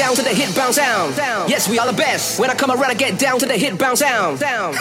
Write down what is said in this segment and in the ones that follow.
down to the hit bounce sound. Yes, we are the best. When I come around, I get down to the hit bounce sound. Down.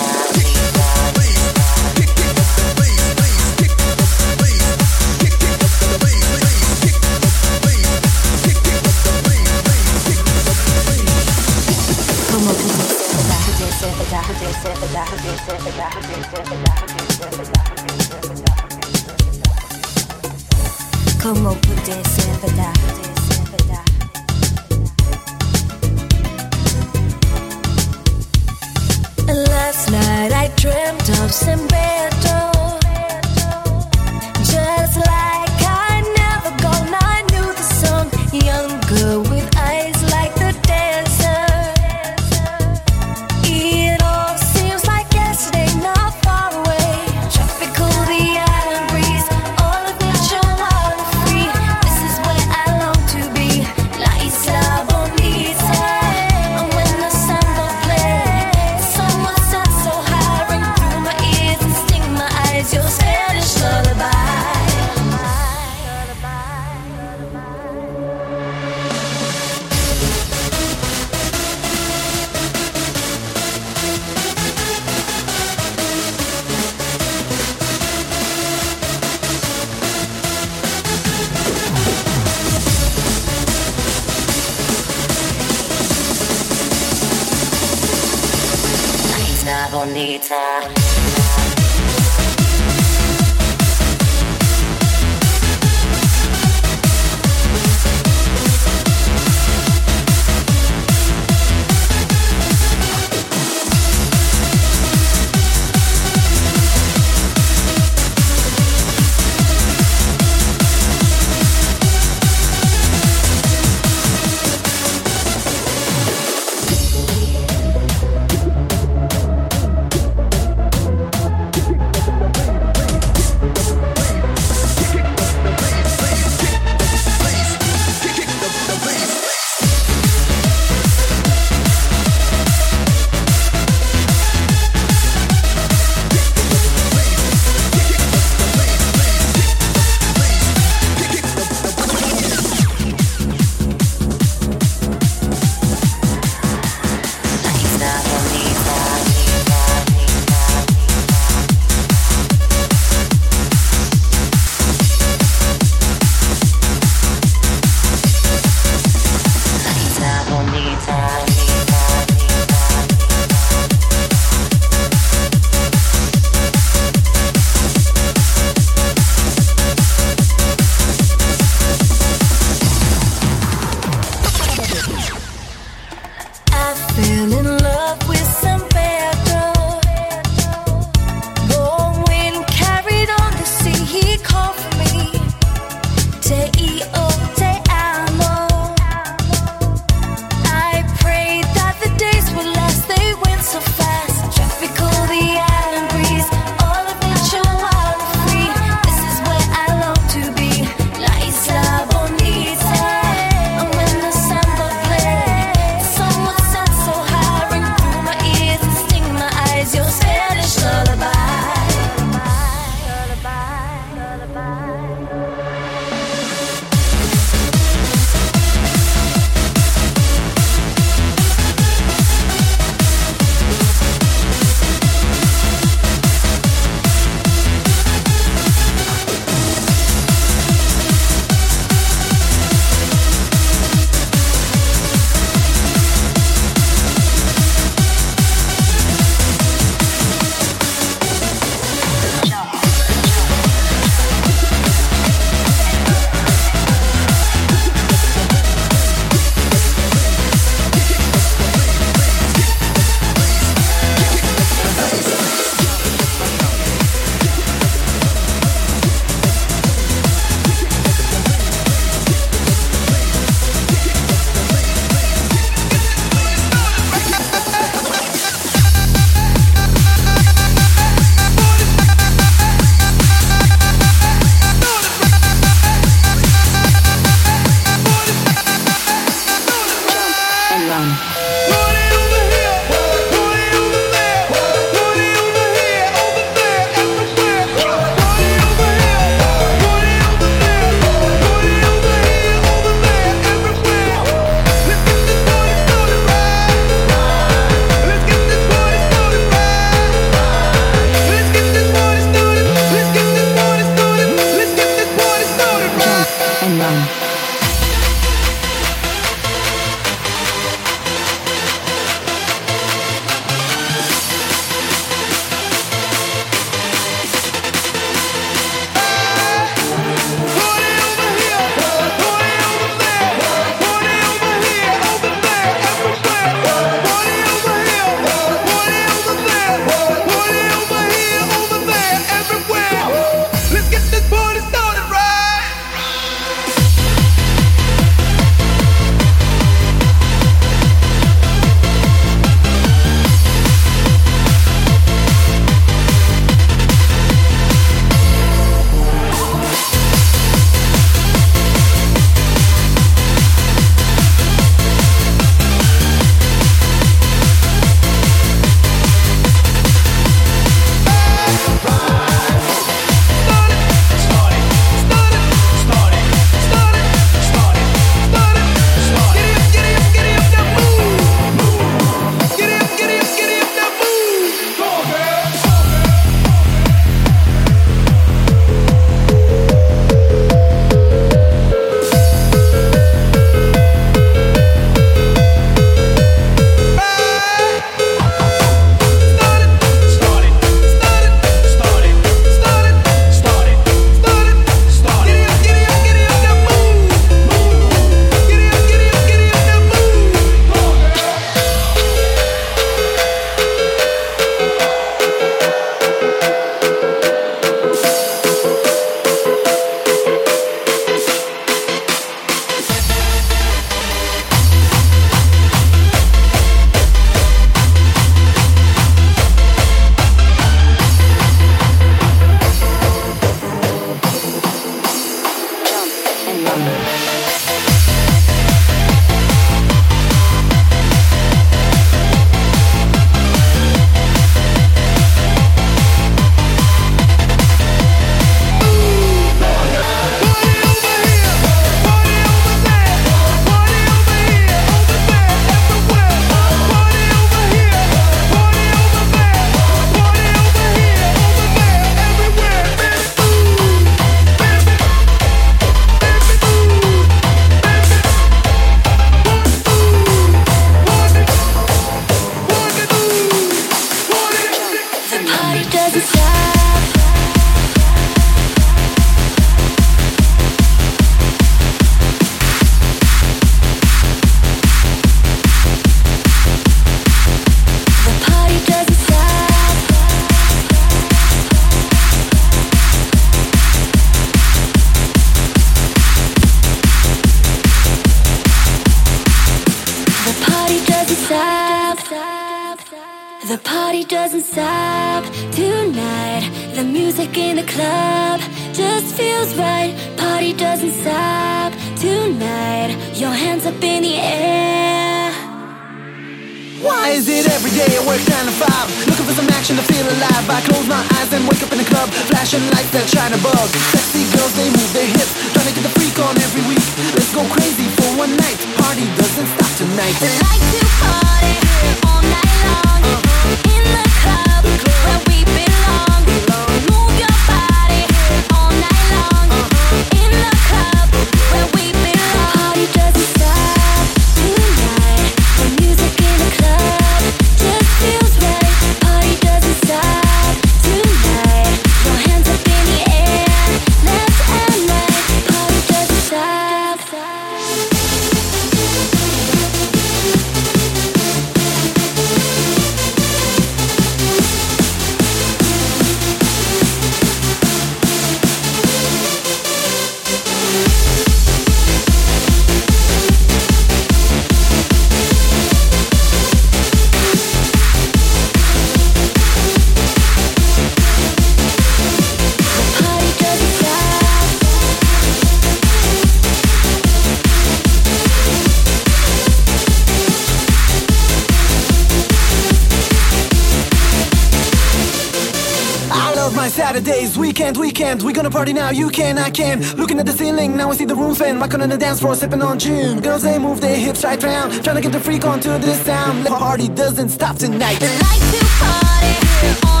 Saturdays, weekend, weekend. We gonna party now, you can, I can. Looking at the ceiling, now I see the roof and Walking on the dance floor, sipping on gin. Girls, they move their hips right round. Trying to get the freak on to this sound. The party doesn't stop tonight. They like to party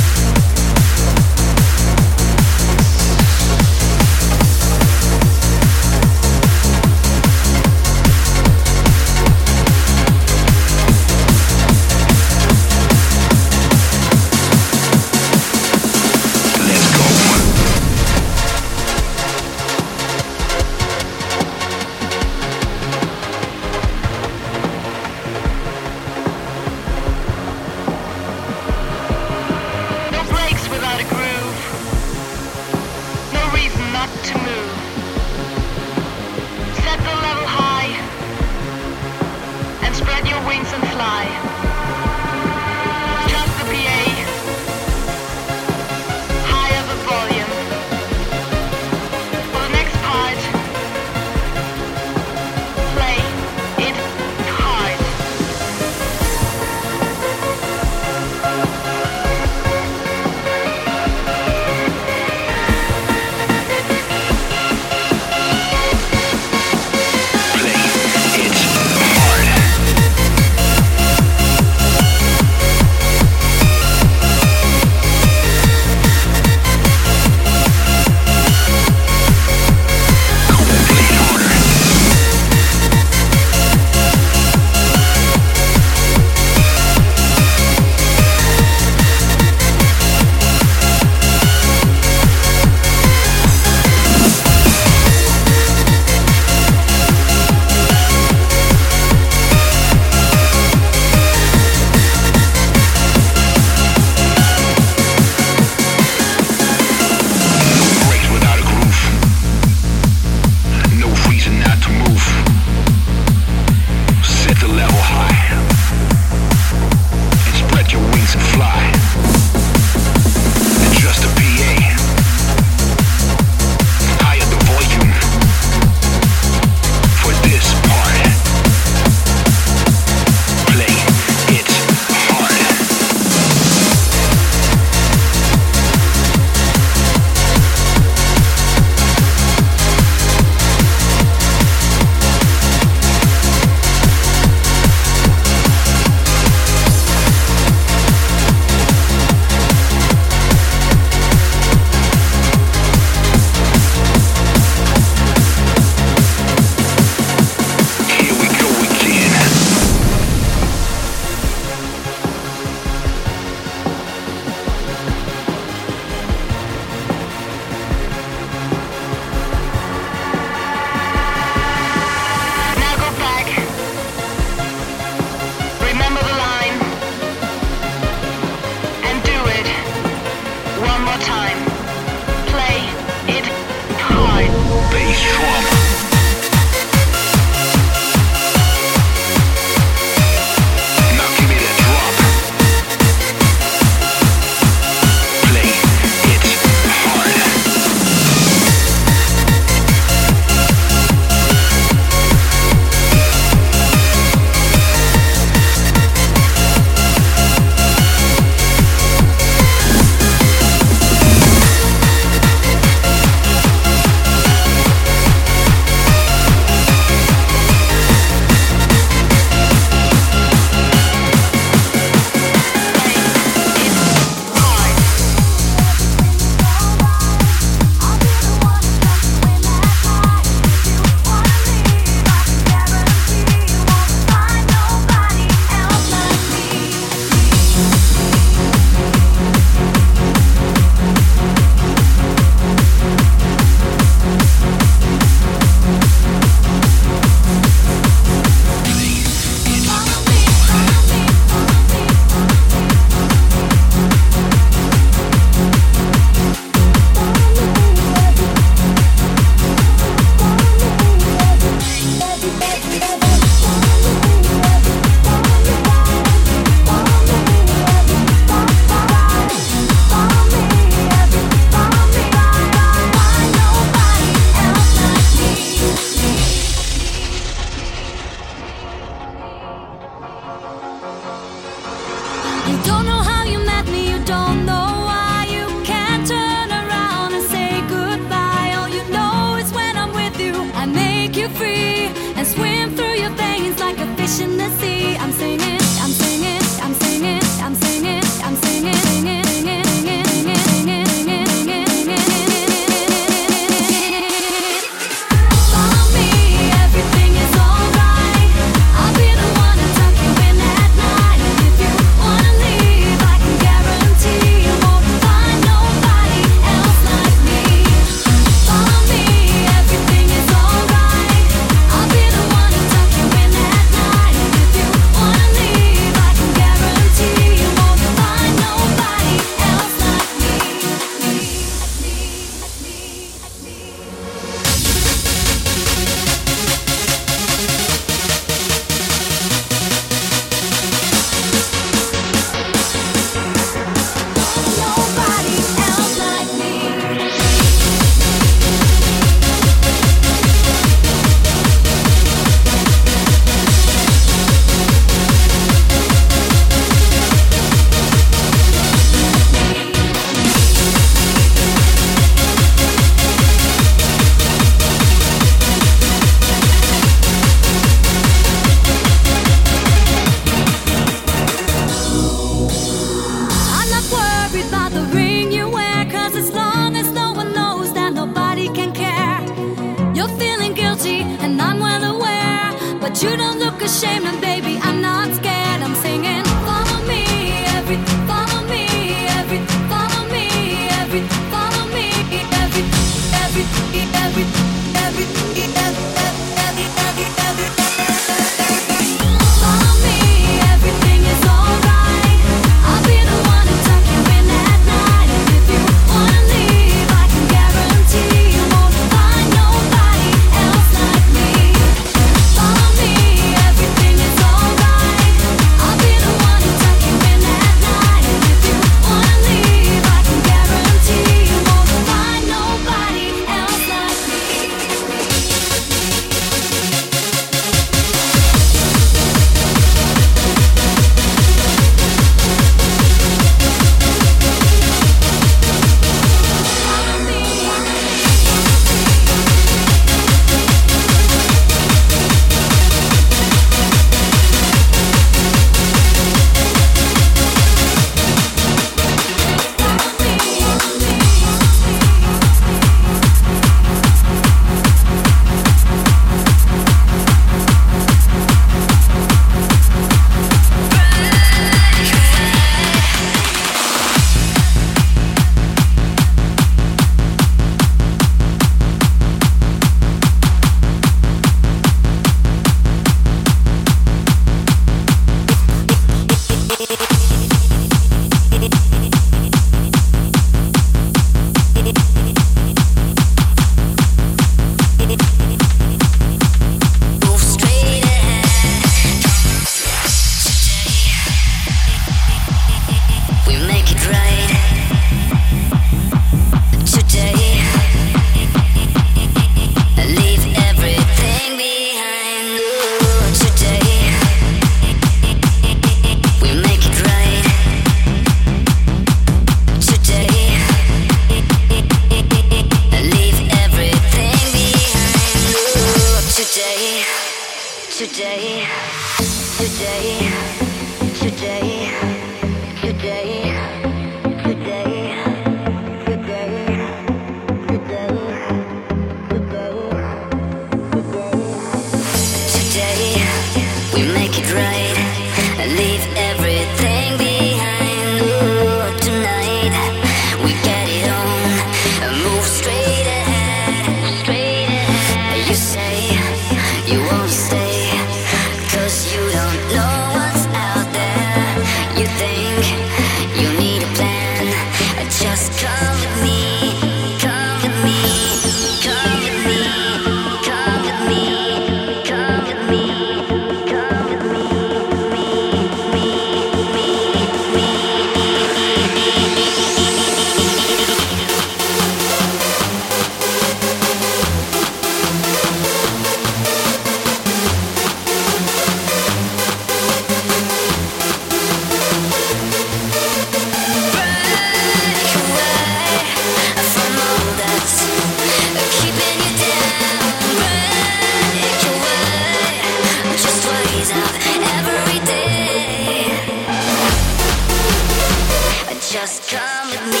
Just come with me.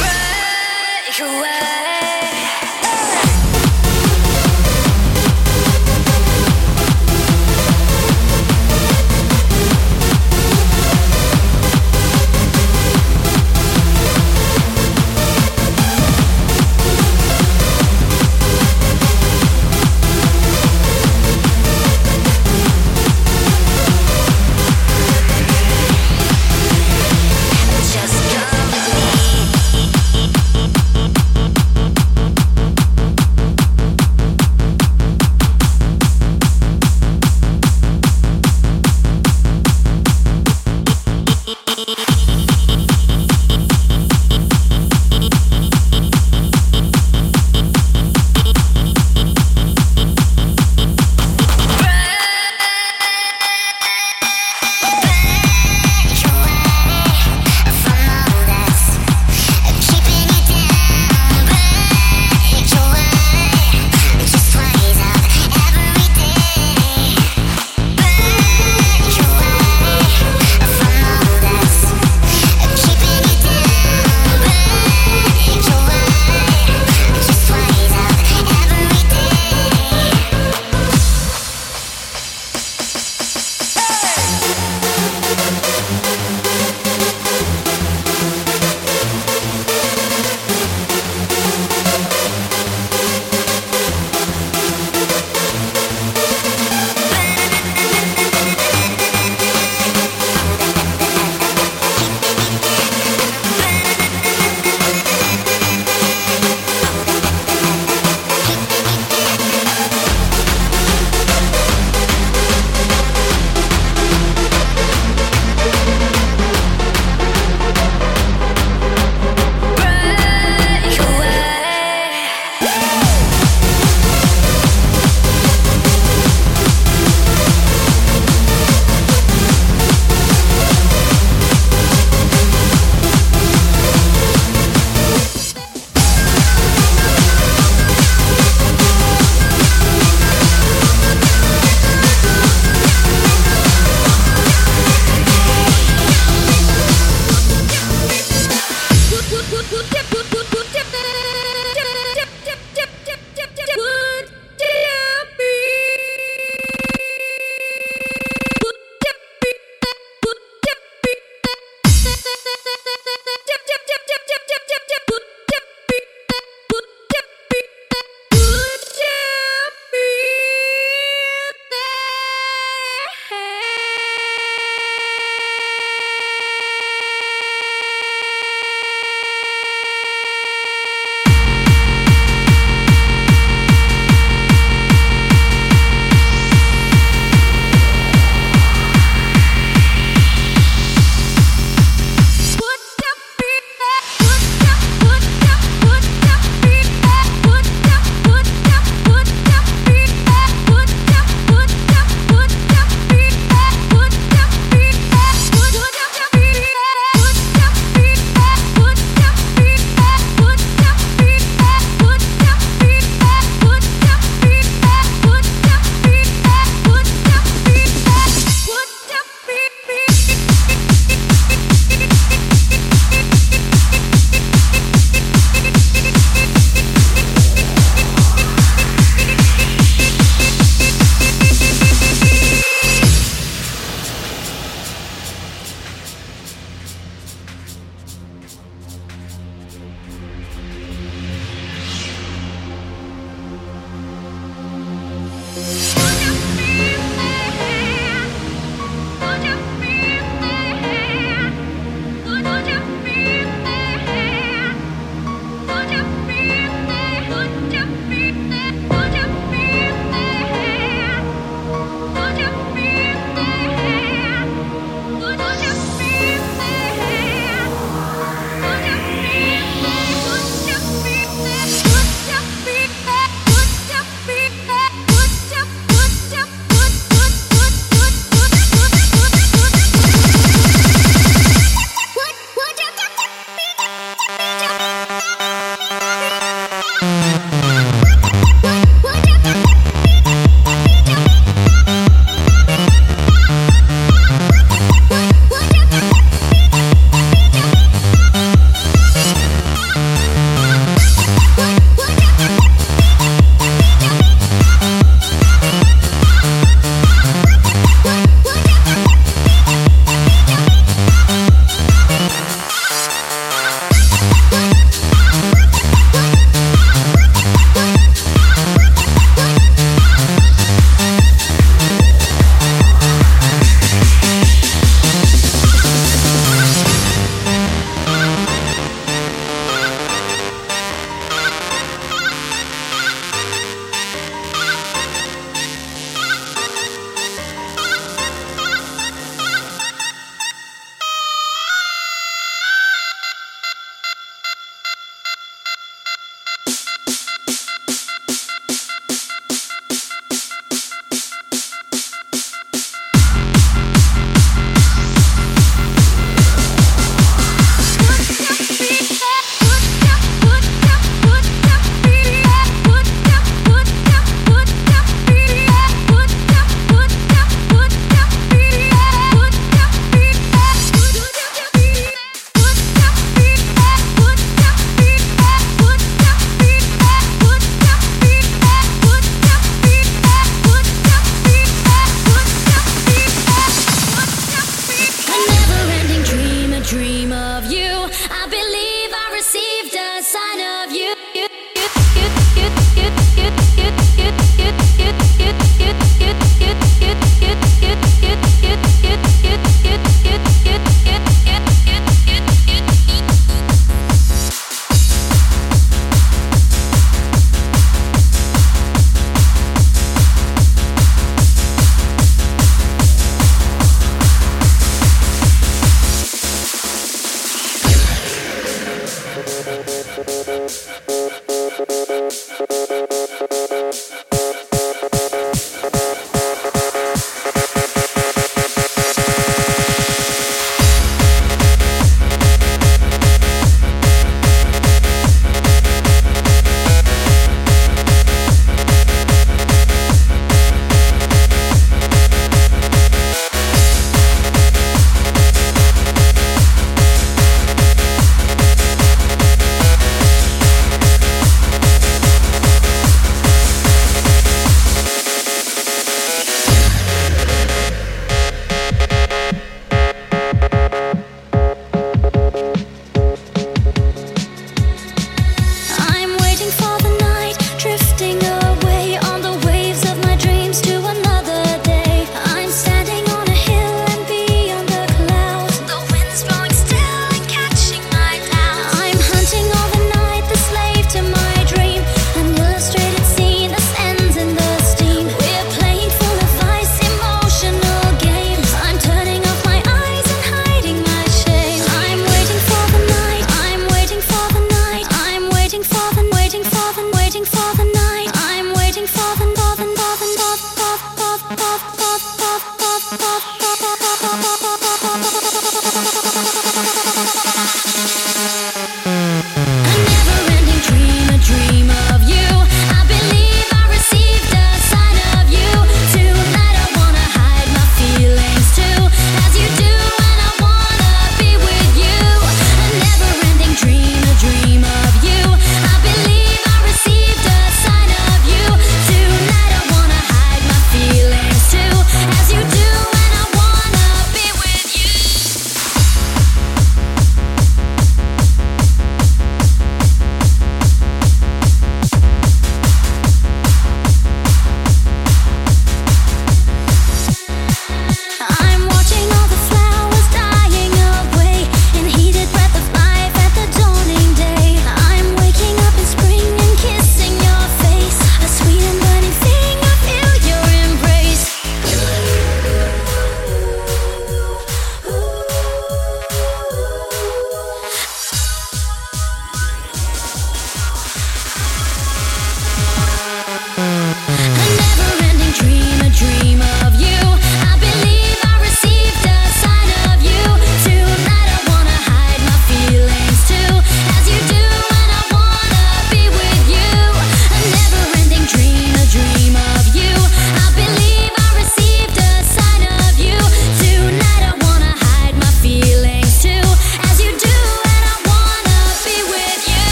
Break away.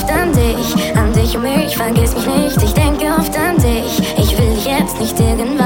oft an dich, an dich, und mich, vergiss mich nicht, ich denke oft an dich. Ich will jetzt nicht irgendwann.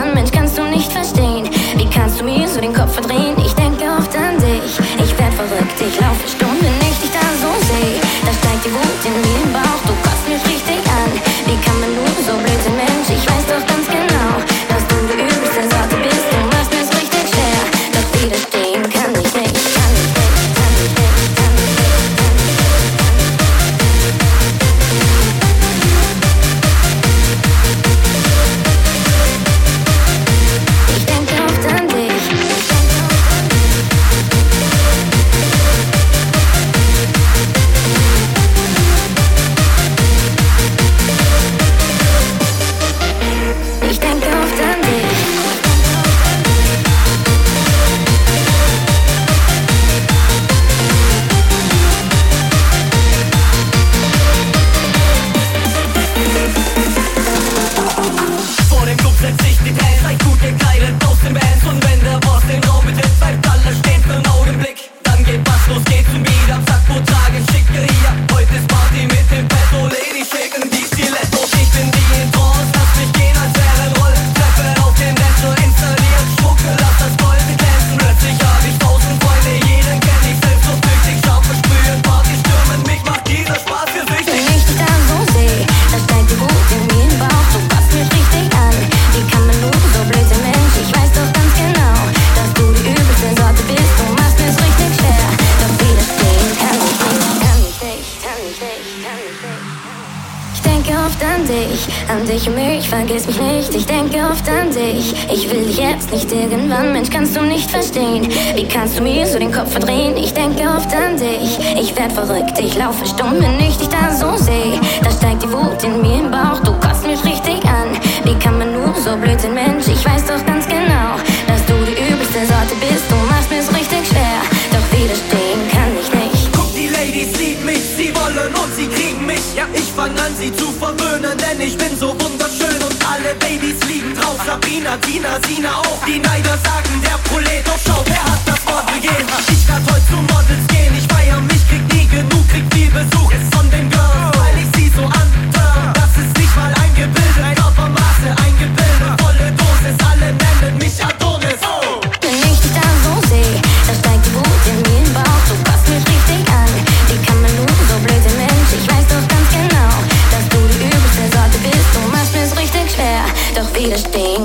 Doch widerstehen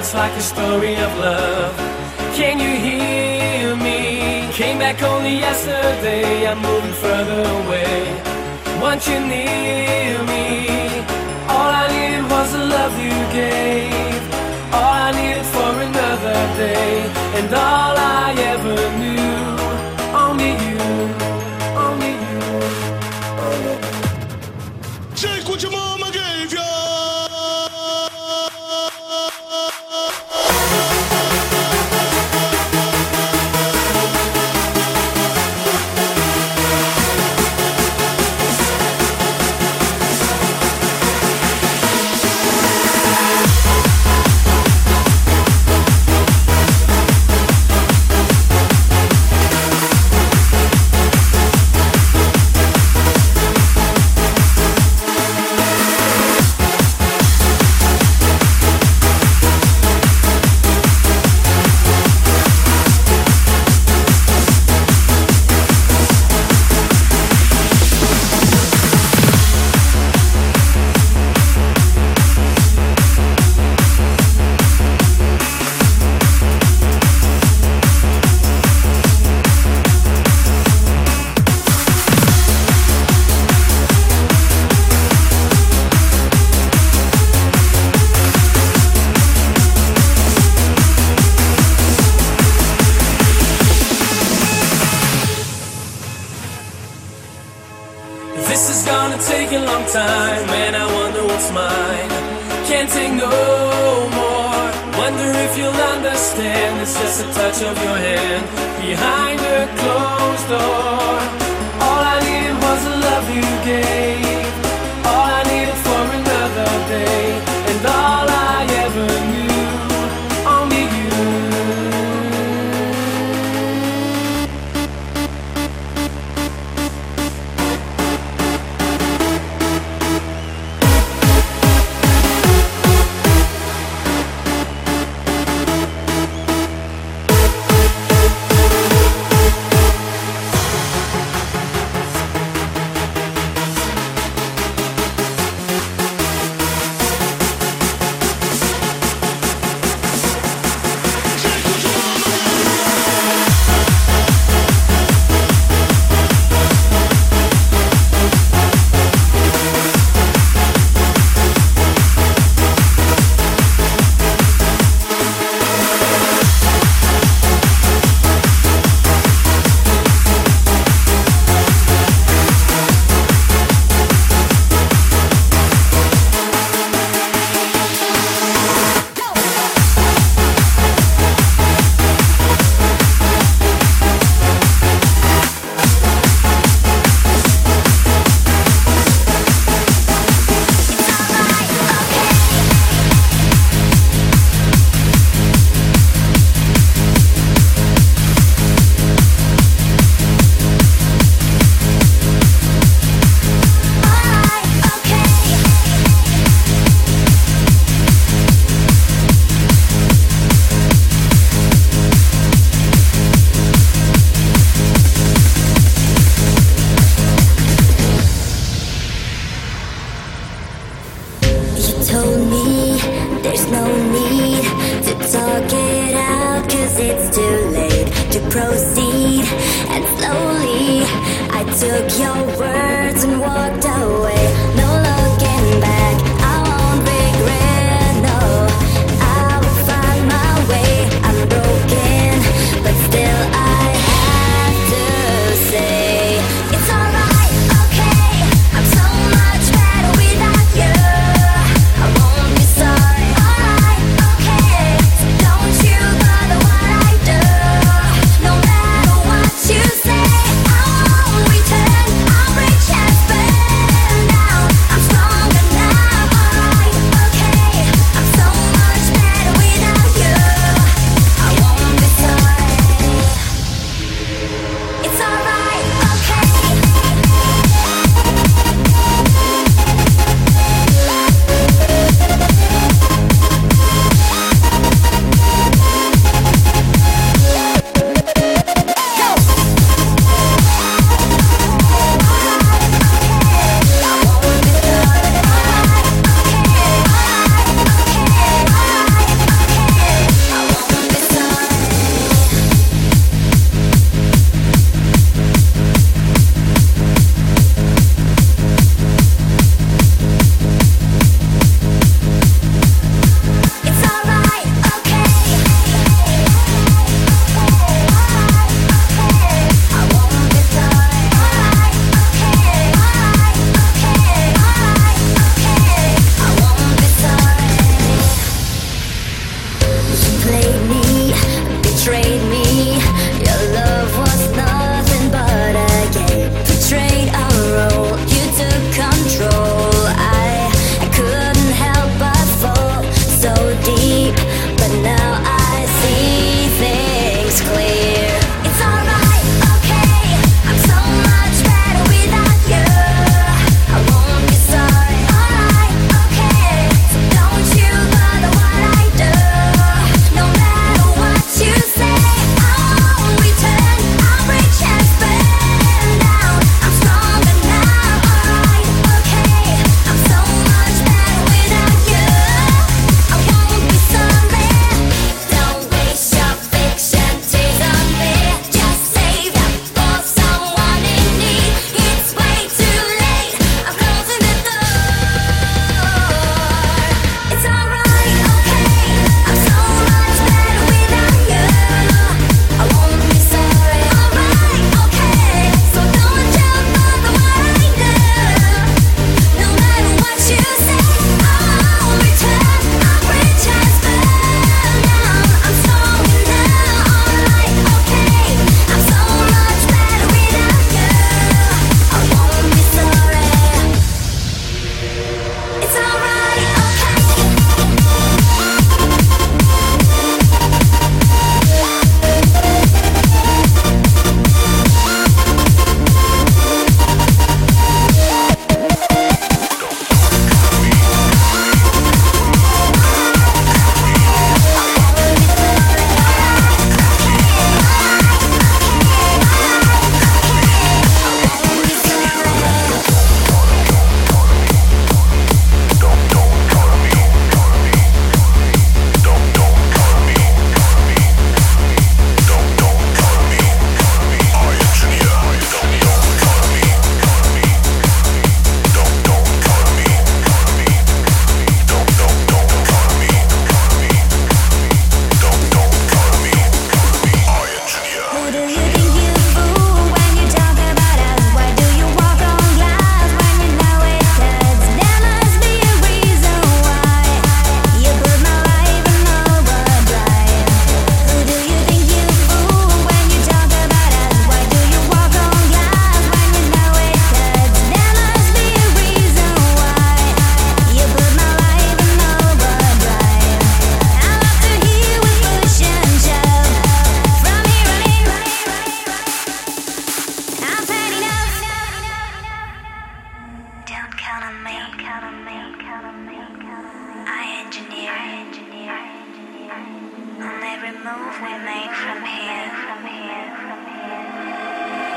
it's like a story of love. Can you hear me? Came back only yesterday, I'm moving further away. Once you near me? All I needed was the love you gave. All I needed for another day, and all I ever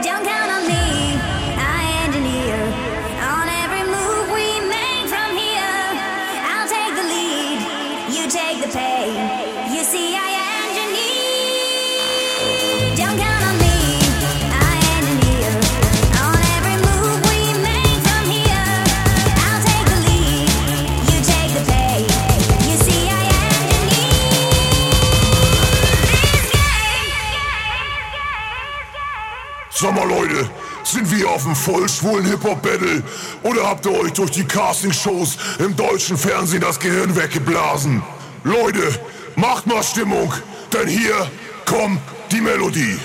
don't call me Sag mal Leute, sind wir auf dem vollschwulen Hip-Hop-Battle? Oder habt ihr euch durch die Casting-Shows im deutschen Fernsehen das Gehirn weggeblasen? Leute, macht mal Stimmung, denn hier kommt die Melodie.